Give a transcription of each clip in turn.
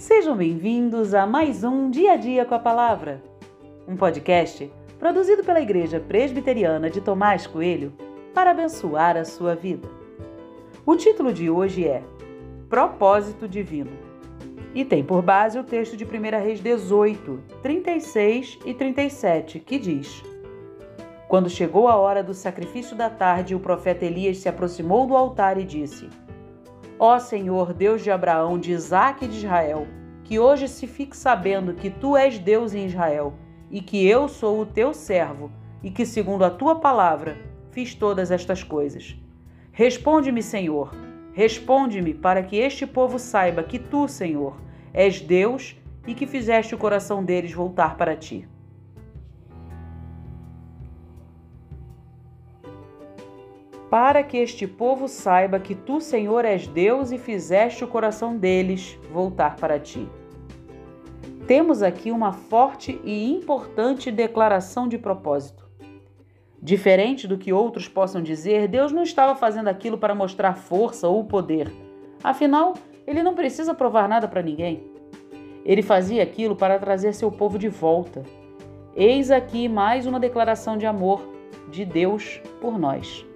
Sejam bem-vindos a mais um Dia a Dia com a Palavra, um podcast produzido pela Igreja Presbiteriana de Tomás Coelho para abençoar a sua vida. O título de hoje é Propósito Divino e tem por base o texto de 1 Reis 18, 36 e 37, que diz: Quando chegou a hora do sacrifício da tarde, o profeta Elias se aproximou do altar e disse: Ó Senhor, Deus de Abraão, de Isaque e de Israel, que hoje se fique sabendo que tu és Deus em Israel e que eu sou o teu servo e que, segundo a tua palavra, fiz todas estas coisas. Responde-me, Senhor, responde-me para que este povo saiba que tu, Senhor, és Deus e que fizeste o coração deles voltar para ti. Para que este povo saiba que tu, Senhor, és Deus e fizeste o coração deles voltar para ti. Temos aqui uma forte e importante declaração de propósito. Diferente do que outros possam dizer, Deus não estava fazendo aquilo para mostrar força ou poder. Afinal, ele não precisa provar nada para ninguém. Ele fazia aquilo para trazer seu povo de volta. Eis aqui mais uma declaração de amor de Deus por nós.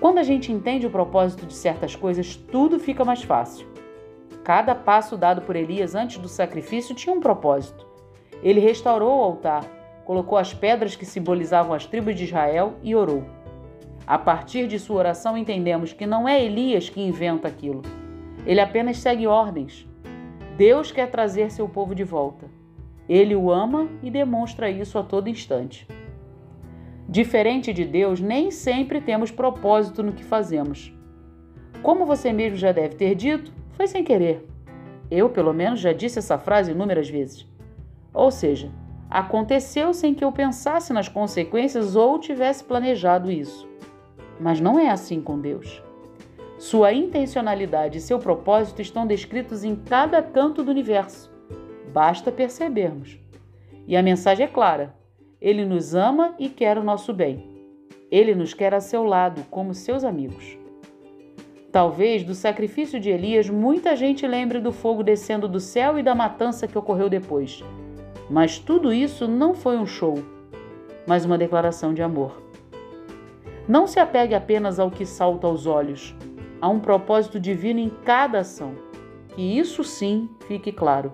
Quando a gente entende o propósito de certas coisas, tudo fica mais fácil. Cada passo dado por Elias antes do sacrifício tinha um propósito. Ele restaurou o altar, colocou as pedras que simbolizavam as tribos de Israel e orou. A partir de sua oração, entendemos que não é Elias que inventa aquilo. Ele apenas segue ordens. Deus quer trazer seu povo de volta. Ele o ama e demonstra isso a todo instante. Diferente de Deus, nem sempre temos propósito no que fazemos. Como você mesmo já deve ter dito, foi sem querer. Eu, pelo menos, já disse essa frase inúmeras vezes. Ou seja, aconteceu sem que eu pensasse nas consequências ou tivesse planejado isso. Mas não é assim com Deus. Sua intencionalidade e seu propósito estão descritos em cada canto do universo. Basta percebermos. E a mensagem é clara: ele nos ama e quer o nosso bem. Ele nos quer a seu lado, como seus amigos. Talvez do sacrifício de Elias muita gente lembre do fogo descendo do céu e da matança que ocorreu depois. Mas tudo isso não foi um show, mas uma declaração de amor. Não se apegue apenas ao que salta aos olhos. Há um propósito divino em cada ação. Que isso sim fique claro.